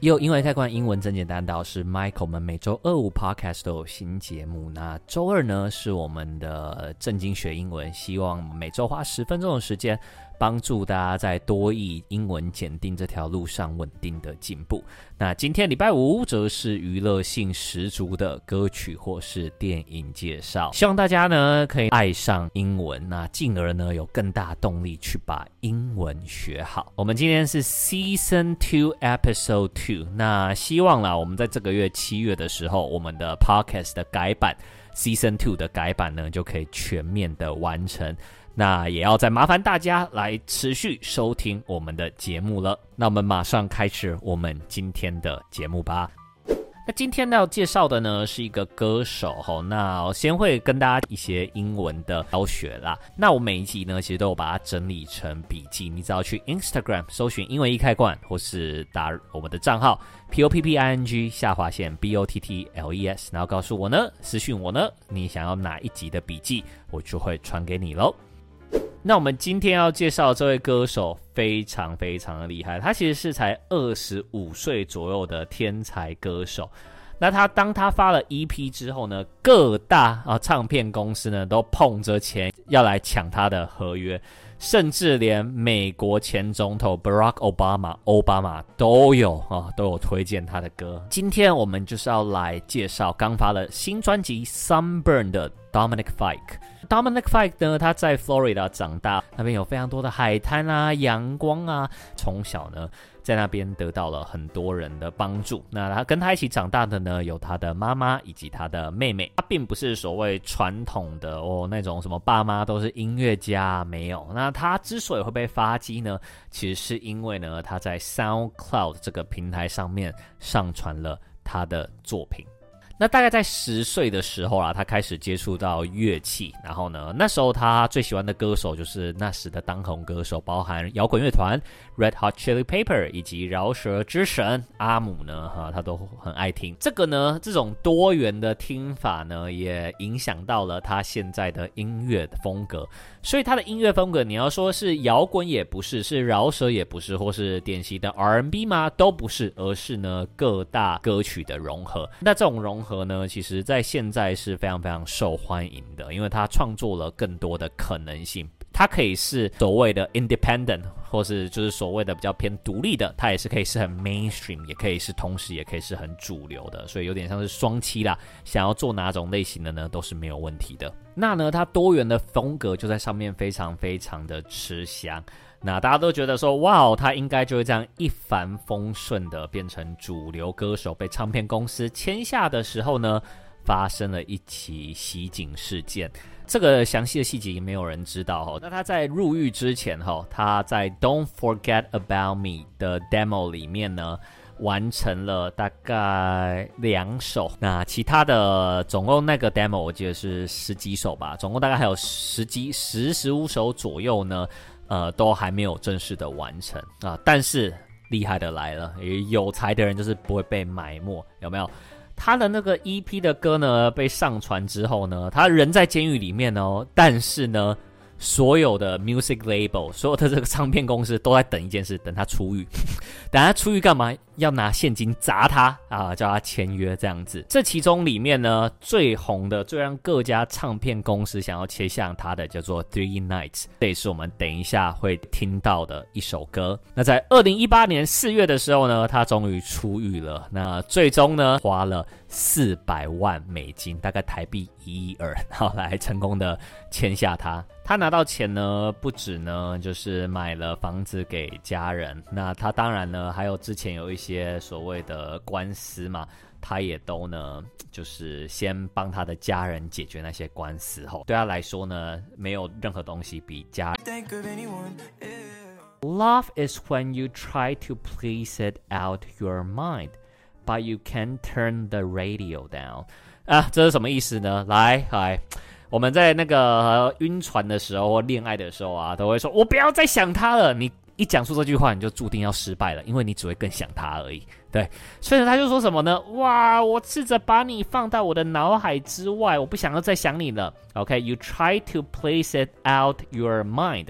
又因为开关英文真简单到是 Michael，我们每周二五 Podcast 都有新节目。那周二呢是我们的正经学英文，希望每周花十分钟的时间。帮助大家在多译英文检定这条路上稳定的进步。那今天礼拜五则是娱乐性十足的歌曲或是电影介绍，希望大家呢可以爱上英文，那进而呢有更大动力去把英文学好。我们今天是 Season Two Episode Two，那希望啦，我们在这个月七月的时候，我们的 Podcast 的改版 Season Two 的改版呢就可以全面的完成。那也要再麻烦大家来持续收听我们的节目了。那我们马上开始我们今天的节目吧。那今天要介绍的呢是一个歌手哈。那我先会跟大家一些英文的教学啦。那我每一集呢其实都有把它整理成笔记，你只要去 Instagram 搜寻英文一开罐，或是打我们的账号 P O P P I N G 下划线 B O T T L E S，然后告诉我呢，私讯我呢，你想要哪一集的笔记，我就会传给你喽。那我们今天要介绍这位歌手非常非常的厉害，他其实是才二十五岁左右的天才歌手。那他当他发了 EP 之后呢，各大啊唱片公司呢都捧着钱要来抢他的合约，甚至连美国前总统 Barack Obama 奥巴马都有啊都有推荐他的歌。今天我们就是要来介绍刚发了新专辑《Sunburn》的 Dominic Fike。Dominic Fike 呢，他在 Florida 长大，那边有非常多的海滩啊、阳光啊，从小呢在那边得到了很多人的帮助。那他跟他一起长大的呢，有他的妈妈以及他的妹妹。他并不是所谓传统的哦那种什么爸妈都是音乐家，没有。那他之所以会被发机呢，其实是因为呢他在 SoundCloud 这个平台上面上传了他的作品。那大概在十岁的时候啊，他开始接触到乐器，然后呢，那时候他最喜欢的歌手就是那时的当红歌手，包含摇滚乐团 Red Hot Chili Pepper 以及饶舌之神阿姆呢，哈，他都很爱听。这个呢，这种多元的听法呢，也影响到了他现在的音乐的风格。所以他的音乐风格，你要说是摇滚也不是，是饶舌也不是，或是典型的 R&B 吗？都不是，而是呢各大歌曲的融合。那这种融合呢，其实在现在是非常非常受欢迎的，因为它创作了更多的可能性。它可以是所谓的 independent，或是就是所谓的比较偏独立的，它也是可以是很 mainstream，也可以是同时也可以是很主流的，所以有点像是双栖啦。想要做哪种类型的呢，都是没有问题的。那呢，它多元的风格就在上面非常非常的吃香。那大家都觉得说，哇，他应该就会这样一帆风顺的变成主流歌手，被唱片公司签下的时候呢，发生了一起袭警事件。这个详细的细节也没有人知道哈。那他在入狱之前哈，他在《Don't Forget About Me》的 demo 里面呢，完成了大概两首。那其他的总共那个 demo 我记得是十几首吧，总共大概还有十几十十五首左右呢，呃，都还没有正式的完成啊。但是厉害的来了，有才的人就是不会被埋没，有没有？他的那个 EP 的歌呢，被上传之后呢，他人在监狱里面哦，但是呢，所有的 music label，所有的这个唱片公司都在等一件事，等他出狱，等他出狱干嘛？要拿现金砸他啊，叫他签约这样子。这其中里面呢，最红的、最让各家唱片公司想要签下他的，叫做《Three Nights》，这也是我们等一下会听到的一首歌。那在二零一八年四月的时候呢，他终于出狱了。那最终呢，花了四百万美金，大概台币一亿二，然后来成功的签下他。他拿到钱呢，不止呢，就是买了房子给家人。那他当然呢，还有之前有一些。所谓的官司嘛，他也都呢，就是先帮他的家人解决那些官司后，对他来说呢，没有任何东西比家。Love is when you try to please it out your mind, but you can turn the radio down。啊，这是什么意思呢？来，来，我们在那个晕船的时候或恋爱的时候啊，都会说：“我不要再想他了。”你。一讲出这句话，你就注定要失败了，因为你只会更想他而已。对，所以他就说什么呢？哇，我试着把你放到我的脑海之外，我不想要再想你了。OK，you try to place it out your mind，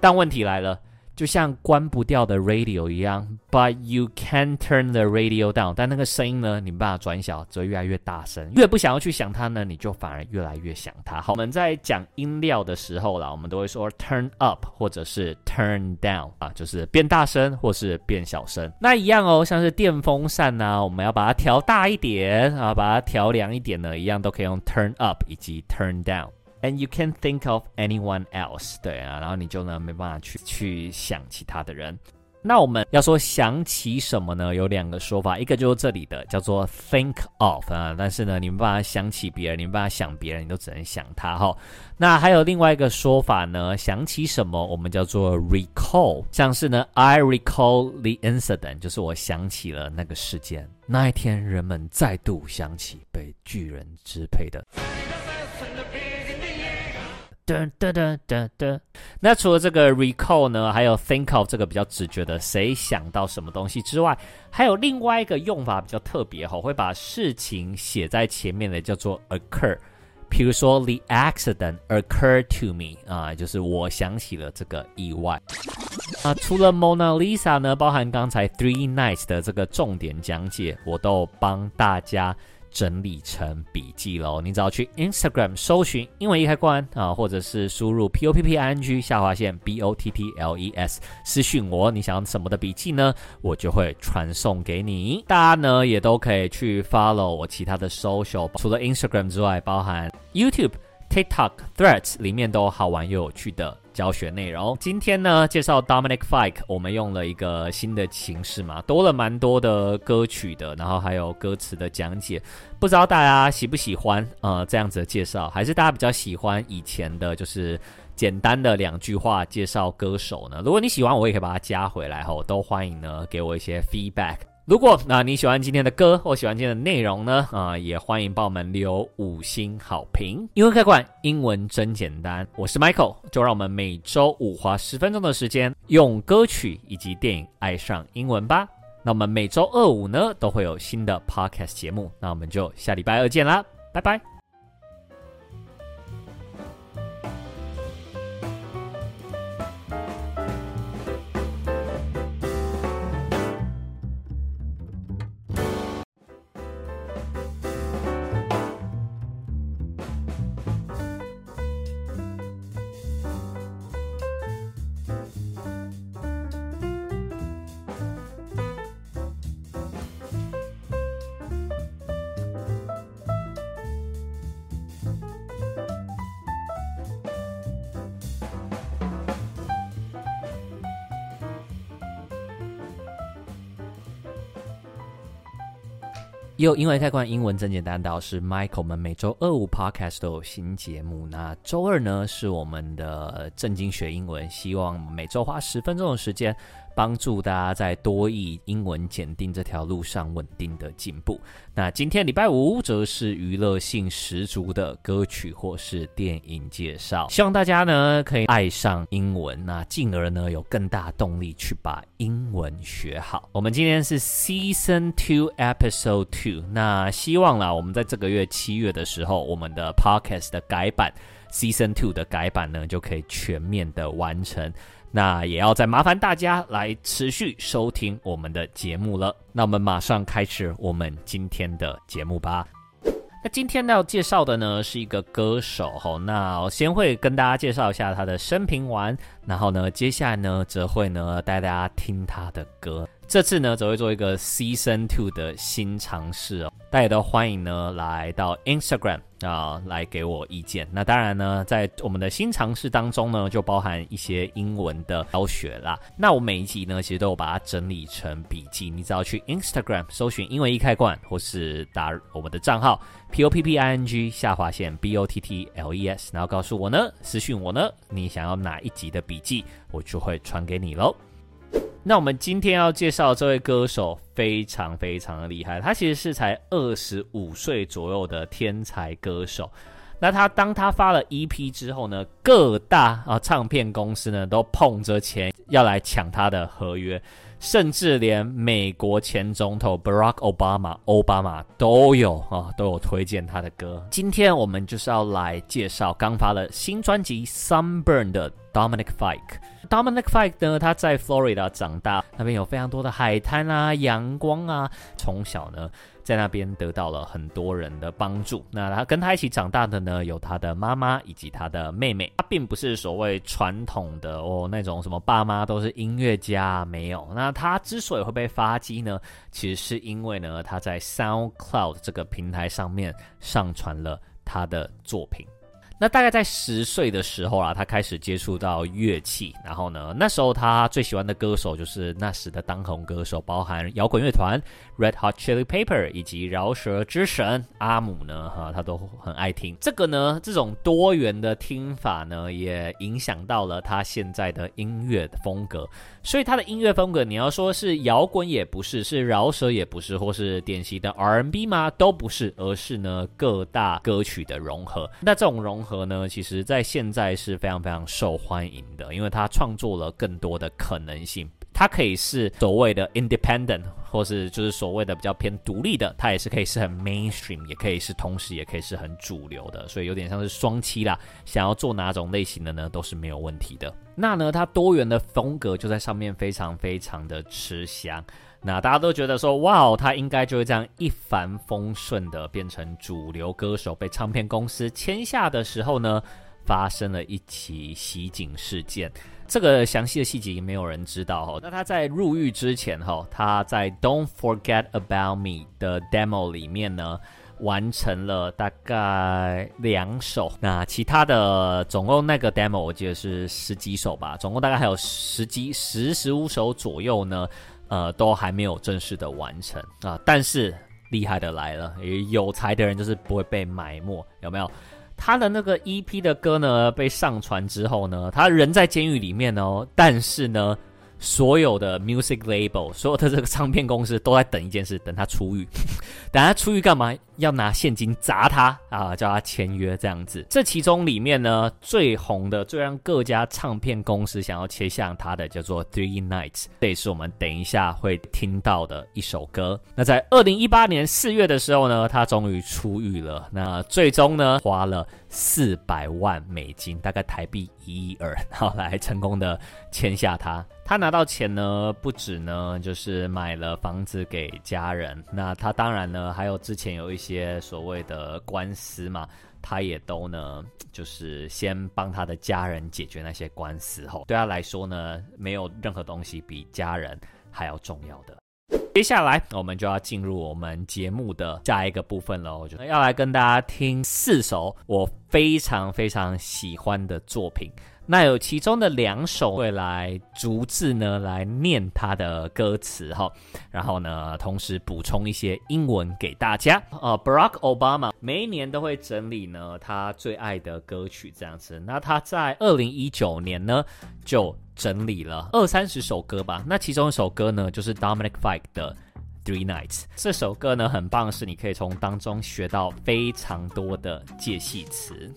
但问题来了，就像关不掉的 radio 一样，but you can turn the radio down。但那个声音呢，你没办法转小，只会越来越大声。越不想要去想它呢，你就反而越来越想它。好，我们在讲音量的时候啦，我们都会说 turn up 或者是 turn down 啊，就是变大声或是变小声。那一样哦，像是电风扇呐、啊，我们要把它调大一点啊，把它调凉一点呢，一样都可以用 turn up 以及 turn down。And you can't think of anyone else，对啊，然后你就呢没办法去去想其他的人。那我们要说想起什么呢？有两个说法，一个就是这里的叫做 think of 啊，但是呢你没办法想起别人，你没办法想别人，你都只能想他哈。那还有另外一个说法呢，想起什么我们叫做 recall，像是呢 I recall the incident，就是我想起了那个事件。那一天人们再度想起被巨人支配的。噔噔噔噔噔，那除了这个 recall 呢，还有 think of 这个比较直觉的，谁想到什么东西之外，还有另外一个用法比较特别哈，会把事情写在前面的叫做 occur。比如说 the accident occurred to me 啊，就是我想起了这个意外。啊，除了 Mona Lisa 呢，包含刚才 Three Nights 的这个重点讲解，我都帮大家。整理成笔记喽，你只要去 Instagram 搜寻英文一开关啊，或者是输入 p o p p i n g 下划线 b o t t l e s 私讯我，你想要什么的笔记呢？我就会传送给你。大家呢也都可以去 follow 我其他的 social，除了 Instagram 之外，包含 YouTube、TikTok、Threads 里面都有好玩又有趣的。教学内容，今天呢介绍 Dominic Fike，我们用了一个新的形式嘛，多了蛮多的歌曲的，然后还有歌词的讲解，不知道大家喜不喜欢呃这样子的介绍，还是大家比较喜欢以前的，就是简单的两句话介绍歌手呢？如果你喜欢，我也可以把它加回来哈，都欢迎呢给我一些 feedback。如果那你喜欢今天的歌或喜欢今天的内容呢？啊、也欢迎帮我们留五星好评。英文开罐，英文真简单。我是 Michael，就让我们每周五花十分钟的时间，用歌曲以及电影爱上英文吧。那我们每周二五呢都会有新的 Podcast 节目，那我们就下礼拜二见啦，拜拜。又因为开罐英文真简单，到是 Michael，们每周二五 Podcast 都有新节目。那周二呢是我们的正经学英文，希望每周花十分钟的时间。帮助大家在多益英文检定这条路上稳定的进步。那今天礼拜五则是娱乐性十足的歌曲或是电影介绍，希望大家呢可以爱上英文，那进而呢有更大动力去把英文学好。我们今天是 Season Two Episode Two，那希望啦，我们在这个月七月的时候，我们的 Podcast 的改版 Season Two 的改版呢就可以全面的完成。那也要再麻烦大家来持续收听我们的节目了。那我们马上开始我们今天的节目吧。那今天要介绍的呢是一个歌手哈，那我先会跟大家介绍一下他的生平完，然后呢，接下来呢则会呢带大家听他的歌。这次呢，则会做一个 Season Two 的新尝试哦。大家都欢迎呢来到 Instagram 啊，来给我意见。那当然呢，在我们的新尝试当中呢，就包含一些英文的教学啦。那我每一集呢，其实都有把它整理成笔记。你只要去 Instagram 搜寻英文一开罐，或是打我们的账号 P O P P I N G 下划线 B O T T L E S，然后告诉我呢，私讯我呢，你想要哪一集的笔记，我就会传给你喽。那我们今天要介绍这位歌手非常非常的厉害，他其实是才二十五岁左右的天才歌手。那他当他发了 EP 之后呢，各大啊唱片公司呢都捧着钱要来抢他的合约，甚至连美国前总统 Barack Obama 奥巴马都有啊都有推荐他的歌。今天我们就是要来介绍刚发了新专辑《Sunburn》的 Dominic Fike。Dominic Fike 呢，他在 Florida 长大，那边有非常多的海滩啊、阳光啊，从小呢。在那边得到了很多人的帮助。那他跟他一起长大的呢，有他的妈妈以及他的妹妹。他并不是所谓传统的哦那种什么爸妈都是音乐家，没有。那他之所以会被发机呢，其实是因为呢他在 SoundCloud 这个平台上面上传了他的作品。那大概在十岁的时候啊，他开始接触到乐器。然后呢，那时候他最喜欢的歌手就是那时的当红歌手，包含摇滚乐团 Red Hot Chili Pepper 以及饶舌之神阿姆呢，哈，他都很爱听。这个呢，这种多元的听法呢，也影响到了他现在的音乐的风格。所以他的音乐风格，你要说是摇滚也不是，是饶舌也不是，或是典型的 R&B 吗？都不是，而是呢各大歌曲的融合。那这种融合。呢，其实在现在是非常非常受欢迎的，因为他创作了更多的可能性。它可以是所谓的 independent，或是就是所谓的比较偏独立的，它也是可以是很 mainstream，也可以是同时也可以是很主流的，所以有点像是双栖啦。想要做哪种类型的呢，都是没有问题的。那呢，它多元的风格就在上面非常非常的吃香。那大家都觉得说，哇哦，他应该就会这样一帆风顺的变成主流歌手，被唱片公司签下的时候呢，发生了一起袭警事件。这个详细的细节也没有人知道哈。那他在入狱之前哈，他在 Don't Forget About Me 的 demo 里面呢，完成了大概两首。那其他的总共那个 demo 我记得是十几首吧，总共大概还有十几十十五首左右呢。呃，都还没有正式的完成啊，但是厉害的来了，有才的人就是不会被埋没，有没有？他的那个 EP 的歌呢，被上传之后呢，他人在监狱里面哦，但是呢。所有的 music label，所有的这个唱片公司都在等一件事，等他出狱。等他出狱干嘛？要拿现金砸他啊，叫他签约这样子。这其中里面呢，最红的、最让各家唱片公司想要签下他的，叫做 Three Nights。这也是我们等一下会听到的一首歌。那在二零一八年四月的时候呢，他终于出狱了。那最终呢，花了四百万美金，大概台币一亿二，然后来成功的签下他。他拿到钱呢，不止呢，就是买了房子给家人。那他当然呢，还有之前有一些些所谓的官司嘛，他也都呢，就是先帮他的家人解决那些官司吼，对他来说呢，没有任何东西比家人还要重要的。接下来我们就要进入我们节目的下一个部分了，我觉得要来跟大家听四首我非常非常喜欢的作品。那有其中的两首会来逐字呢来念他的歌词哈，然后呢，同时补充一些英文给大家。呃，Barack Obama 每一年都会整理呢他最爱的歌曲这样子。那他在二零一九年呢就整理了二三十首歌吧。那其中一首歌呢就是 Dominic Fike 的 Three Nights。这首歌呢很棒，是你可以从当中学到非常多的介系词。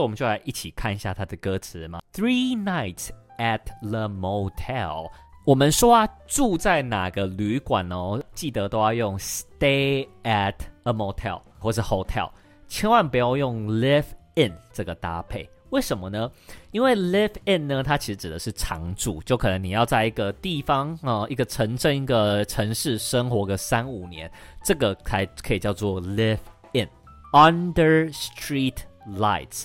我们就来一起看一下它的歌词嘛。Three nights at the motel。我们说啊，住在哪个旅馆哦？记得都要用 stay at a motel 或是 hotel，千万不要用 live in 这个搭配。为什么呢？因为 live in 呢，它其实指的是常住，就可能你要在一个地方啊、一个城镇、一个城市生活个三五年，这个才可以叫做 live in。Under street lights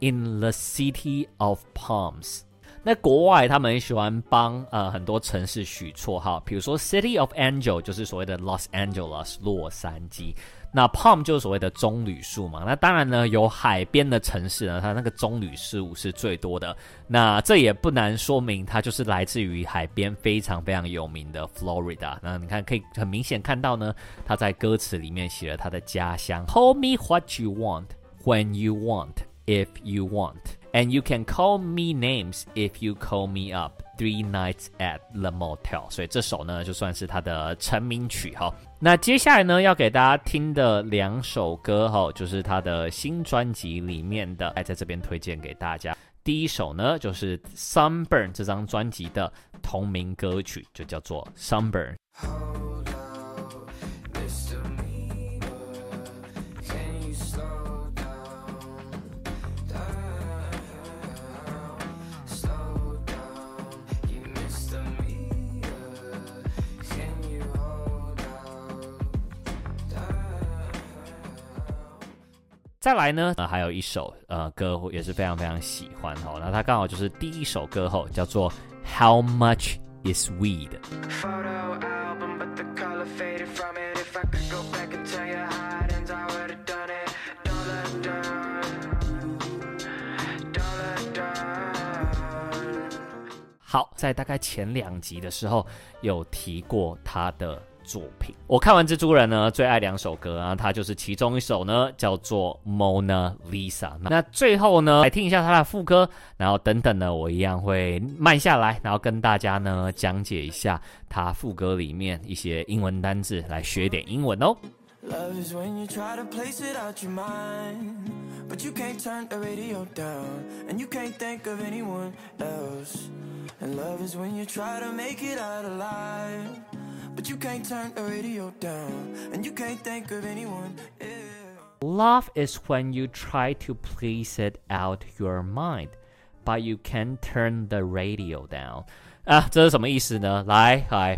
in the city of palms。那国外他们喜欢帮呃很多城市取绰号，比如说 City of Angel 就是所谓的 Los Angeles 洛杉矶。那 Palm 就是所谓的棕榈树嘛，那当然呢，有海边的城市呢，它那个棕榈树是最多的。那这也不难说明，它就是来自于海边非常非常有名的 Florida。那你看，可以很明显看到呢，他在歌词里面写了他的家乡。Call me what you want, when you want, if you want, and you can call me names if you call me up. Three nights at the motel。所以这首呢，就算是他的成名曲哈。那接下来呢，要给大家听的两首歌哈，就是他的新专辑里面的，来在这边推荐给大家。第一首呢，就是《Sunburn》这张专辑的同名歌曲，就叫做《Sunburn》。再来呢，呃，还有一首呃歌也是非常非常喜欢哈，那它刚好就是第一首歌后叫做 How Much Is Weed。好，在大概前两集的时候有提过他的。作品，我看完蜘蛛人呢，最爱两首歌啊，它就是其中一首呢，叫做 Mona Lisa。那最后呢，来听一下它的副歌，然后等等呢，我一样会慢下来，然后跟大家呢讲解一下它副歌里面一些英文单字，来学点英文哦。Love is when you try to place it out your mind. But you can't turn the radio down, and you can't think of anyone else. And Love is when you try to make it out alive. please it out your mind, but you can't turn the radio down. 啊，这是什么意思呢？来，来，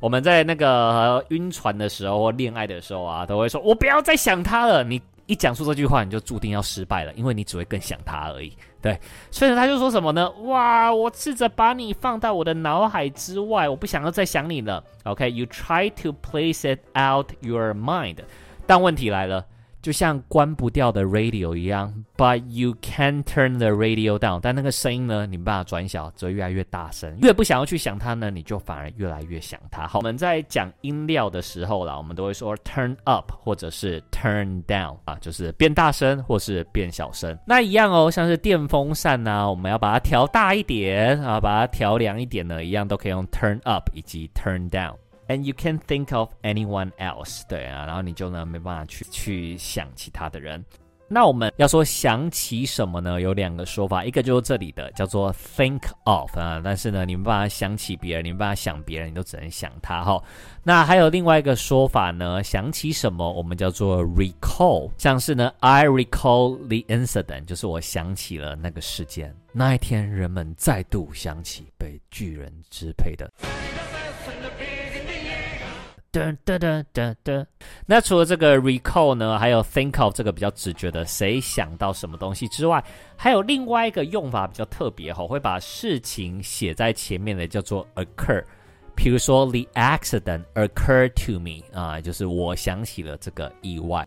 我们在那个晕船的时候或恋爱的时候啊，都会说：“我不要再想他了。”你。 一讲出这句话，你就注定要失败了，因为你只会更想他而已。对，所以他就说什么呢？哇，我试着把你放到我的脑海之外，我不想要再想你了。OK，you、try to place it out your mind，但问题来了。就像关不掉的 radio 一样，but you can turn the radio down。但那个声音呢，你没办法转小，只会越来越大声。越不想要去想它呢，你就反而越来越想它。好，我们在讲音量的时候啦，我们都会说 turn up 或者是 turn down 啊，就是变大声或是变小声。那一样哦，像是电风扇呐，我们要把它调大一点啊，把它调凉一点呢，一样都可以用 turn up 以及 turn down。And you can't think of anyone else，对啊，然后你就呢没办法去去想其他的人。那我们要说想起什么呢？有两个说法，一个就是这里的叫做 think of 啊，但是呢你没办法想起别人，你没办法想别人，你都只能想他哈。那还有另外一个说法呢，想起什么我们叫做 recall，像是呢 I recall the incident，就是我想起了那个事件。那一天人们再度想起被巨人支配的。噔噔噔噔噔，那除了这个 recall 呢，还有 think of 这个比较直觉的，谁想到什么东西之外，还有另外一个用法比较特别哈，会把事情写在前面的叫做 occur。比如说 the accident occurred to me 啊，就是我想起了这个意外。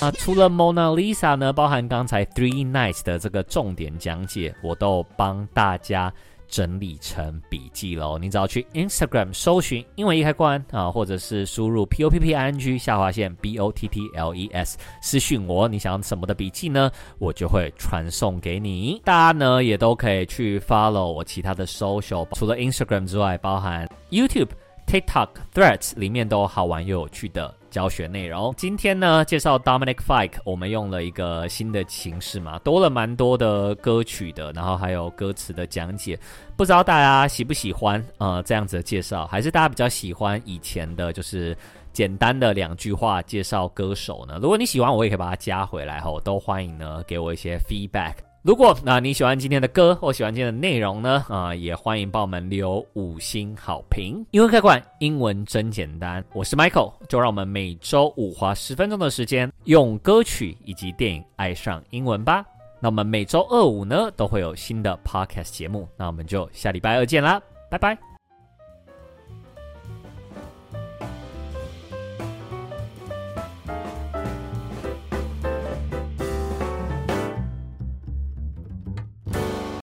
啊，除了 Mona Lisa 呢，包含刚才 Three Nights 的这个重点讲解，我都帮大家。整理成笔记喽，你只要去 Instagram 搜寻英文一开关啊，或者是输入 P O P P I N G 下划线 B O T T L E S 私讯我，你想要什么的笔记呢？我就会传送给你。大家呢也都可以去 follow 我其他的 social，除了 Instagram 之外，包含 YouTube、TikTok、Threads 里面都好玩又有趣的。教学内容，今天呢介绍 Dominic Fike，我们用了一个新的形式嘛，多了蛮多的歌曲的，然后还有歌词的讲解，不知道大家喜不喜欢呃这样子的介绍，还是大家比较喜欢以前的，就是简单的两句话介绍歌手呢？如果你喜欢，我也可以把它加回来哈，都欢迎呢给我一些 feedback。如果那你喜欢今天的歌或喜欢今天的内容呢？啊、也欢迎帮我们留五星好评。英文开馆，英文真简单。我是 Michael，就让我们每周五花十分钟的时间，用歌曲以及电影爱上英文吧。那我们每周二五呢都会有新的 Podcast 节目，那我们就下礼拜二见啦，拜拜。